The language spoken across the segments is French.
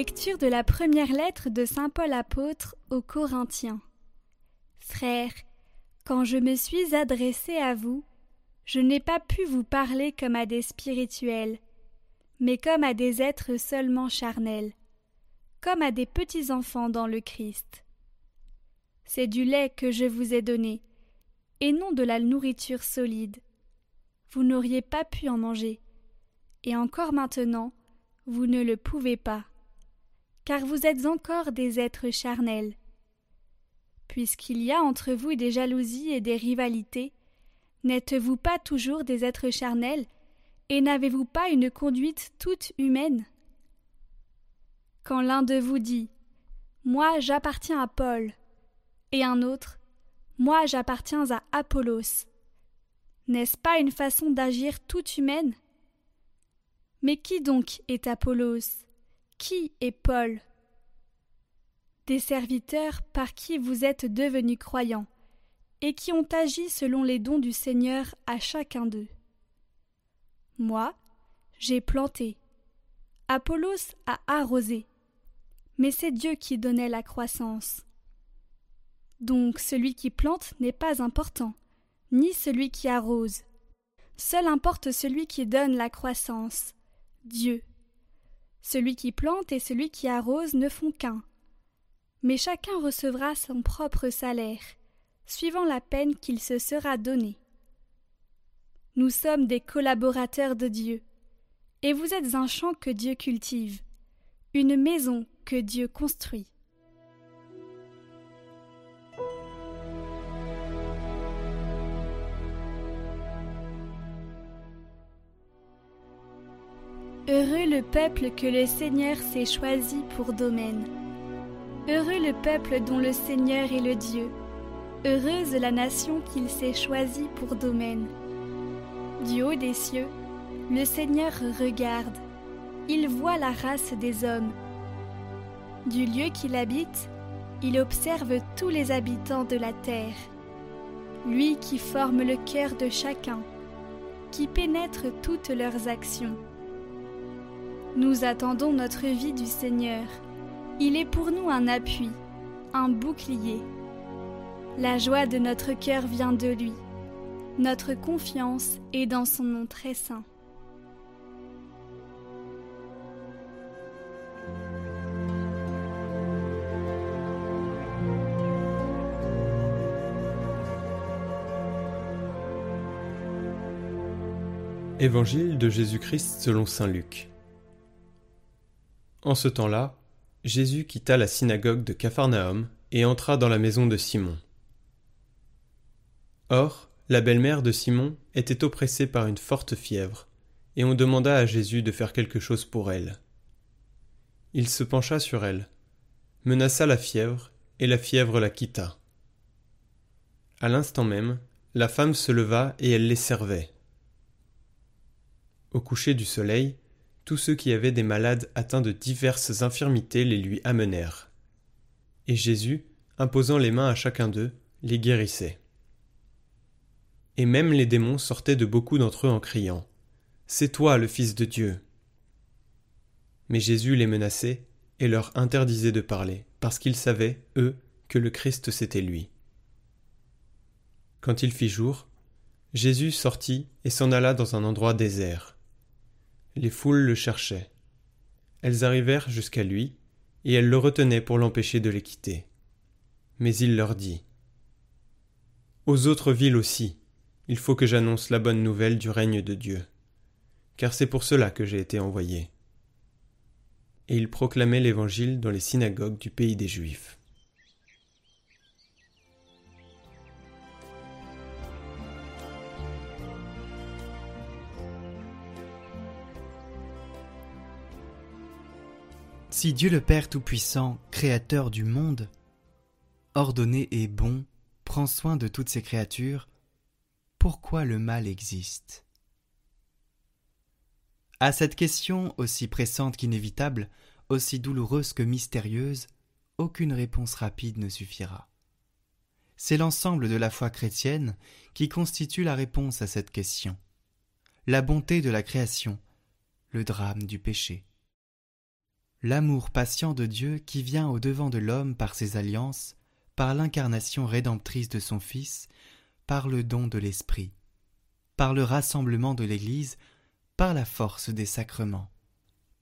Lecture de la première lettre de Saint Paul apôtre aux Corinthiens. Frères, quand je me suis adressé à vous, je n'ai pas pu vous parler comme à des spirituels, mais comme à des êtres seulement charnels, comme à des petits enfants dans le Christ. C'est du lait que je vous ai donné, et non de la nourriture solide. Vous n'auriez pas pu en manger, et encore maintenant, vous ne le pouvez pas, car vous êtes encore des êtres charnels. Puisqu'il y a entre vous des jalousies et des rivalités, n'êtes-vous pas toujours des êtres charnels, et n'avez-vous pas une conduite toute humaine? Quand l'un de vous dit Moi j'appartiens à Paul, et un autre Moi j'appartiens à Apollos, n'est-ce pas une façon d'agir toute humaine? Mais qui donc est Apollos? Qui est Paul? Des serviteurs par qui vous êtes devenus croyants, et qui ont agi selon les dons du Seigneur à chacun d'eux. Moi, j'ai planté. Apollos a arrosé. Mais c'est Dieu qui donnait la croissance. Donc celui qui plante n'est pas important, ni celui qui arrose. Seul importe celui qui donne la croissance, Dieu. Celui qui plante et celui qui arrose ne font qu'un. Mais chacun recevra son propre salaire, suivant la peine qu'il se sera donnée. Nous sommes des collaborateurs de Dieu, et vous êtes un champ que Dieu cultive, une maison que Dieu construit. Heureux le peuple que le Seigneur s'est choisi pour domaine. Heureux le peuple dont le Seigneur est le Dieu. Heureuse la nation qu'il s'est choisie pour domaine. Du haut des cieux, le Seigneur regarde. Il voit la race des hommes. Du lieu qu'il habite, il observe tous les habitants de la terre. Lui qui forme le cœur de chacun, qui pénètre toutes leurs actions. Nous attendons notre vie du Seigneur. Il est pour nous un appui, un bouclier. La joie de notre cœur vient de lui. Notre confiance est dans son nom très saint. Évangile de Jésus-Christ selon Saint Luc. En ce temps-là, Jésus quitta la synagogue de Capharnaüm et entra dans la maison de Simon. Or, la belle-mère de Simon était oppressée par une forte fièvre, et on demanda à Jésus de faire quelque chose pour elle. Il se pencha sur elle, menaça la fièvre, et la fièvre la quitta. À l'instant même, la femme se leva et elle les servait. Au coucher du soleil, tous ceux qui avaient des malades atteints de diverses infirmités les lui amenèrent. Et Jésus, imposant les mains à chacun d'eux, les guérissait. Et même les démons sortaient de beaucoup d'entre eux en criant C'est toi le Fils de Dieu. Mais Jésus les menaçait et leur interdisait de parler, parce qu'ils savaient, eux, que le Christ c'était lui. Quand il fit jour, Jésus sortit et s'en alla dans un endroit désert. Les foules le cherchaient. Elles arrivèrent jusqu'à lui, et elles le retenaient pour l'empêcher de les quitter. Mais il leur dit Aux autres villes aussi, il faut que j'annonce la bonne nouvelle du règne de Dieu, car c'est pour cela que j'ai été envoyé. Et il proclamait l'Évangile dans les synagogues du pays des Juifs. Si Dieu le Père Tout-Puissant, Créateur du monde, ordonné et bon, prend soin de toutes ses créatures, pourquoi le mal existe? À cette question, aussi pressante qu'inévitable, aussi douloureuse que mystérieuse, aucune réponse rapide ne suffira. C'est l'ensemble de la foi chrétienne qui constitue la réponse à cette question. La bonté de la création, le drame du péché. L'amour patient de Dieu qui vient au devant de l'homme par ses alliances, par l'incarnation rédemptrice de son Fils, par le don de l'Esprit, par le rassemblement de l'Église, par la force des sacrements,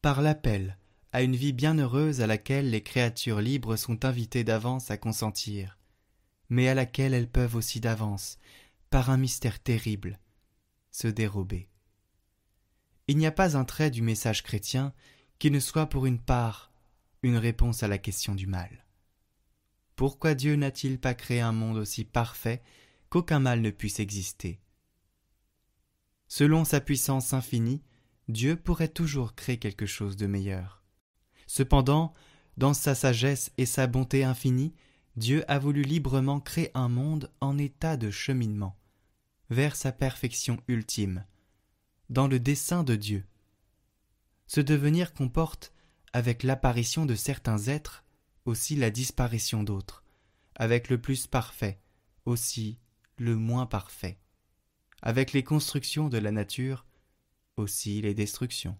par l'appel à une vie bienheureuse à laquelle les créatures libres sont invitées d'avance à consentir, mais à laquelle elles peuvent aussi d'avance, par un mystère terrible, se dérober. Il n'y a pas un trait du message chrétien qui ne soit pour une part une réponse à la question du mal. Pourquoi Dieu n'a-t-il pas créé un monde aussi parfait qu'aucun mal ne puisse exister? Selon sa puissance infinie, Dieu pourrait toujours créer quelque chose de meilleur. Cependant, dans sa sagesse et sa bonté infinie, Dieu a voulu librement créer un monde en état de cheminement, vers sa perfection ultime, dans le dessein de Dieu. Ce devenir comporte, avec l'apparition de certains êtres, aussi la disparition d'autres, avec le plus parfait, aussi le moins parfait, avec les constructions de la nature, aussi les destructions.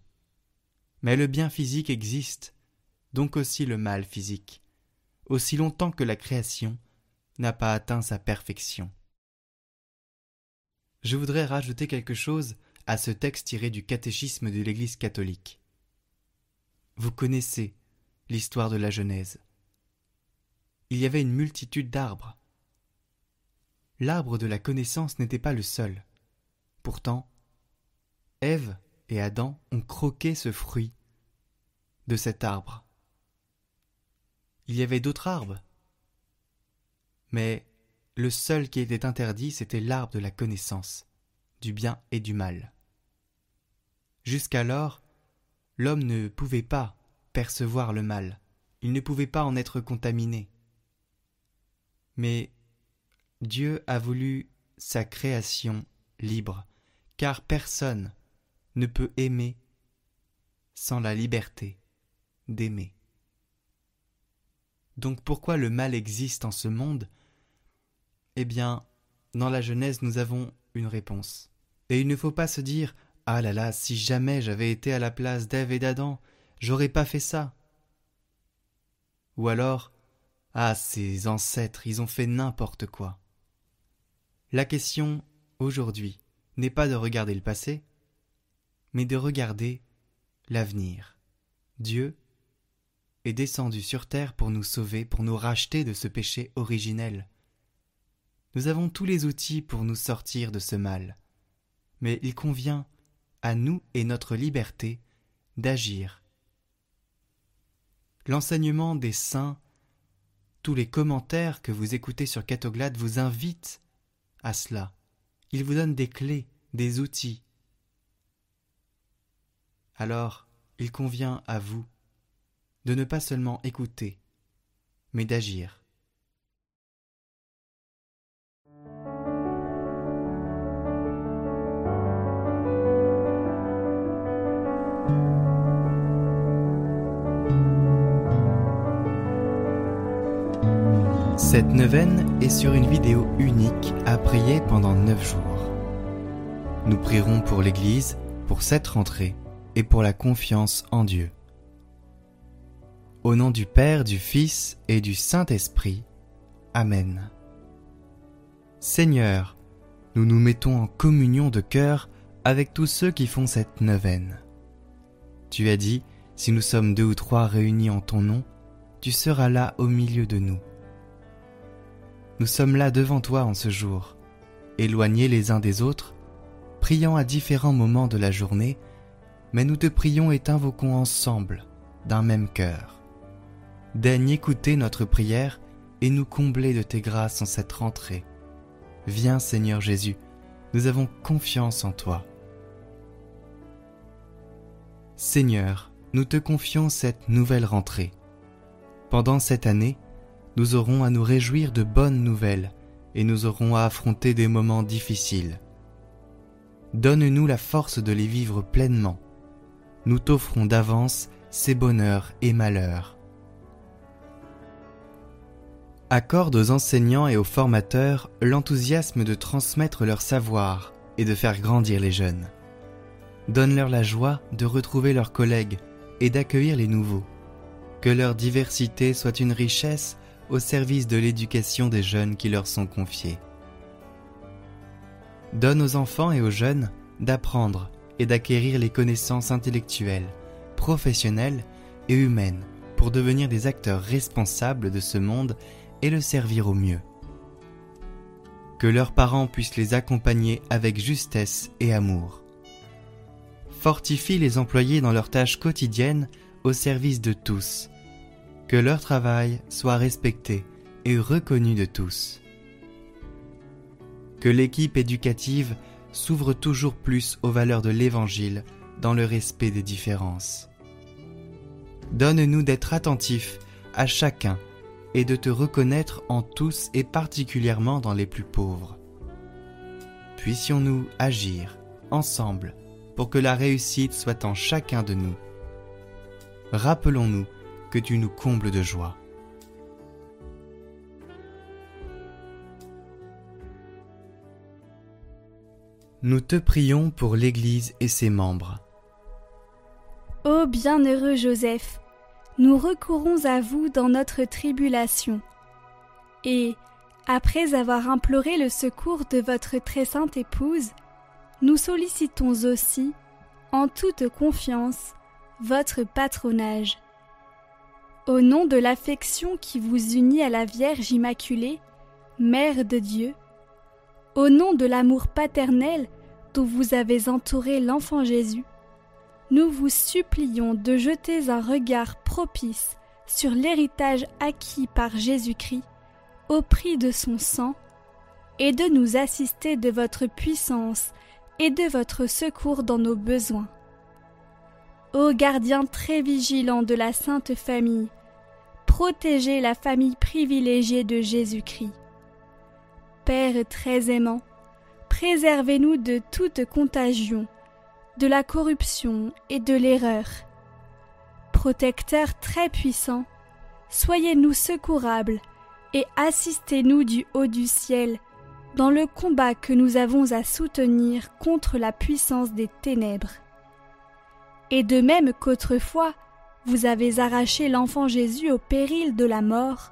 Mais le bien physique existe, donc aussi le mal physique, aussi longtemps que la création n'a pas atteint sa perfection. Je voudrais rajouter quelque chose à ce texte tiré du catéchisme de l'Église catholique. Vous connaissez l'histoire de la Genèse. Il y avait une multitude d'arbres. L'arbre de la connaissance n'était pas le seul. Pourtant, Ève et Adam ont croqué ce fruit de cet arbre. Il y avait d'autres arbres. Mais le seul qui était interdit, c'était l'arbre de la connaissance, du bien et du mal. Jusqu'alors, l'homme ne pouvait pas percevoir le mal, il ne pouvait pas en être contaminé. Mais Dieu a voulu sa création libre, car personne ne peut aimer sans la liberté d'aimer. Donc pourquoi le mal existe en ce monde? Eh bien, dans la Genèse, nous avons une réponse. Et il ne faut pas se dire Ah là là, si jamais j'avais été à la place d'Ève et d'Adam, j'aurais pas fait ça. Ou alors Ah, ces ancêtres, ils ont fait n'importe quoi. La question, aujourd'hui, n'est pas de regarder le passé, mais de regarder l'avenir. Dieu est descendu sur terre pour nous sauver, pour nous racheter de ce péché originel. Nous avons tous les outils pour nous sortir de ce mal, mais il convient à nous et notre liberté d'agir. L'enseignement des saints, tous les commentaires que vous écoutez sur Catoglade vous invitent à cela. Ils vous donnent des clés, des outils. Alors, il convient à vous de ne pas seulement écouter, mais d'agir. Cette neuvaine est sur une vidéo unique à prier pendant neuf jours. Nous prierons pour l'Église, pour cette rentrée et pour la confiance en Dieu. Au nom du Père, du Fils et du Saint-Esprit. Amen. Seigneur, nous nous mettons en communion de cœur avec tous ceux qui font cette neuvaine. Tu as dit, si nous sommes deux ou trois réunis en ton nom, tu seras là au milieu de nous. Nous sommes là devant toi en ce jour, éloignés les uns des autres, priant à différents moments de la journée, mais nous te prions et t'invoquons ensemble, d'un même cœur. Daigne écouter notre prière et nous combler de tes grâces en cette rentrée. Viens Seigneur Jésus, nous avons confiance en toi. Seigneur, nous te confions cette nouvelle rentrée. Pendant cette année, nous aurons à nous réjouir de bonnes nouvelles et nous aurons à affronter des moments difficiles. Donne-nous la force de les vivre pleinement. Nous t'offrons d'avance ces bonheurs et malheurs accorde aux enseignants et aux formateurs l'enthousiasme de transmettre leur savoir et de faire grandir les jeunes. Donne-leur la joie de retrouver leurs collègues et d'accueillir les nouveaux, Que leur diversité soit une richesse au service de l'éducation des jeunes qui leur sont confiés. Donne aux enfants et aux jeunes d'apprendre et d'acquérir les connaissances intellectuelles, professionnelles et humaines pour devenir des acteurs responsables de ce monde et le servir au mieux. Que leurs parents puissent les accompagner avec justesse et amour. Fortifie les employés dans leurs tâches quotidiennes au service de tous. Que leur travail soit respecté et reconnu de tous. Que l'équipe éducative s'ouvre toujours plus aux valeurs de l'Évangile dans le respect des différences. Donne-nous d'être attentifs à chacun et de te reconnaître en tous et particulièrement dans les plus pauvres. Puissions-nous agir ensemble pour que la réussite soit en chacun de nous. Rappelons-nous que tu nous combles de joie. Nous te prions pour l'Église et ses membres. Ô bienheureux Joseph, nous recourons à vous dans notre tribulation. Et, après avoir imploré le secours de votre très sainte épouse, nous sollicitons aussi, en toute confiance, votre patronage. Au nom de l'affection qui vous unit à la Vierge Immaculée, Mère de Dieu, au nom de l'amour paternel dont vous avez entouré l'enfant Jésus, nous vous supplions de jeter un regard propice sur l'héritage acquis par Jésus-Christ au prix de son sang, et de nous assister de votre puissance et de votre secours dans nos besoins. Ô gardien très vigilant de la Sainte Famille, protégez la famille privilégiée de Jésus-Christ. Père très aimant, préservez-nous de toute contagion, de la corruption et de l'erreur. Protecteur très puissant, soyez-nous secourables et assistez-nous du haut du ciel dans le combat que nous avons à soutenir contre la puissance des ténèbres. Et de même qu'autrefois vous avez arraché l'enfant Jésus au péril de la mort,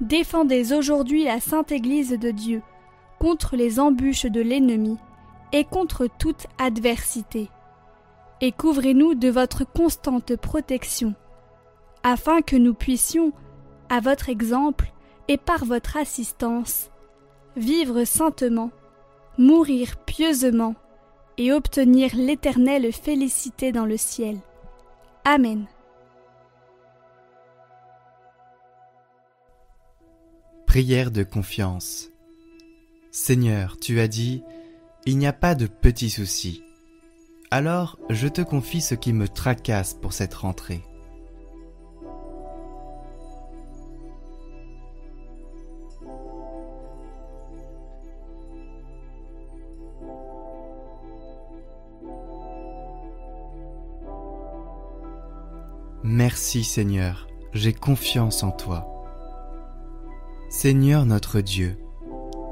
défendez aujourd'hui la sainte Église de Dieu contre les embûches de l'ennemi et contre toute adversité. Et couvrez-nous de votre constante protection, afin que nous puissions, à votre exemple et par votre assistance, vivre saintement, mourir pieusement et obtenir l'éternelle félicité dans le ciel. Amen. Prière de confiance. Seigneur, tu as dit, il n'y a pas de petits soucis. Alors je te confie ce qui me tracasse pour cette rentrée. Merci Seigneur, j'ai confiance en toi. Seigneur notre Dieu,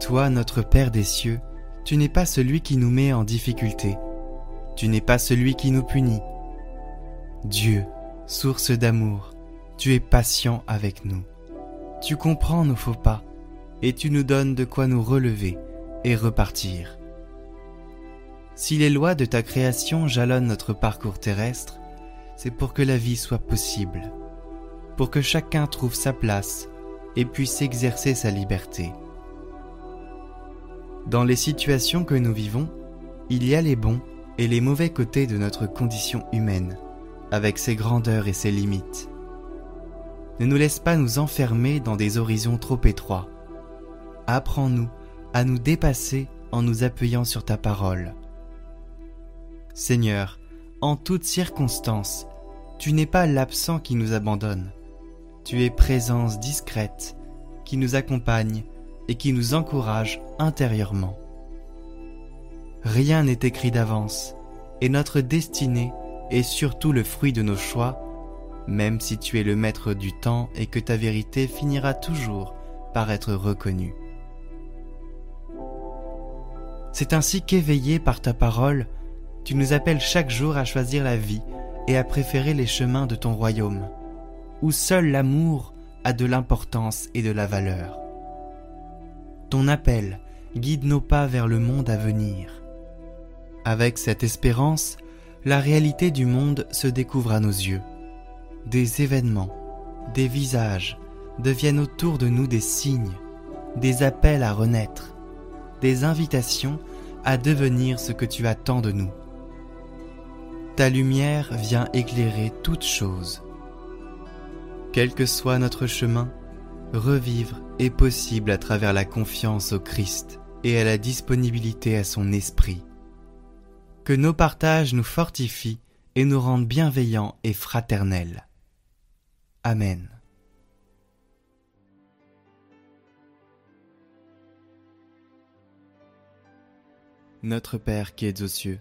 toi, notre Père des cieux, tu n'es pas celui qui nous met en difficulté. Tu n'es pas celui qui nous punit. Dieu, source d'amour, tu es patient avec nous. Tu comprends nos faux pas et tu nous donnes de quoi nous relever et repartir. Si les lois de ta création jalonnent notre parcours terrestre, c'est pour que la vie soit possible, pour que chacun trouve sa place et puisse exercer sa liberté. Dans les situations que nous vivons, il y a les bons et les mauvais côtés de notre condition humaine, avec ses grandeurs et ses limites. Ne nous laisse pas nous enfermer dans des horizons trop étroits. Apprends-nous à nous dépasser en nous appuyant sur ta parole. Seigneur, en toutes circonstances, tu n'es pas l'absent qui nous abandonne. Tu es présence discrète qui nous accompagne et qui nous encourage intérieurement. Rien n'est écrit d'avance, et notre destinée est surtout le fruit de nos choix, même si tu es le maître du temps et que ta vérité finira toujours par être reconnue. C'est ainsi qu'éveillé par ta parole, tu nous appelles chaque jour à choisir la vie et à préférer les chemins de ton royaume. où seul l'amour a de l'importance et de la valeur. Ton appel guide nos pas vers le monde à venir. Avec cette espérance, la réalité du monde se découvre à nos yeux. Des événements, des visages deviennent autour de nous des signes, des appels à renaître, des invitations à devenir ce que tu attends de nous. Ta lumière vient éclairer toutes choses. Quel que soit notre chemin, revivre est possible à travers la confiance au Christ et à la disponibilité à son esprit. Que nos partages nous fortifient et nous rendent bienveillants et fraternels. Amen. Notre Père qui es aux cieux,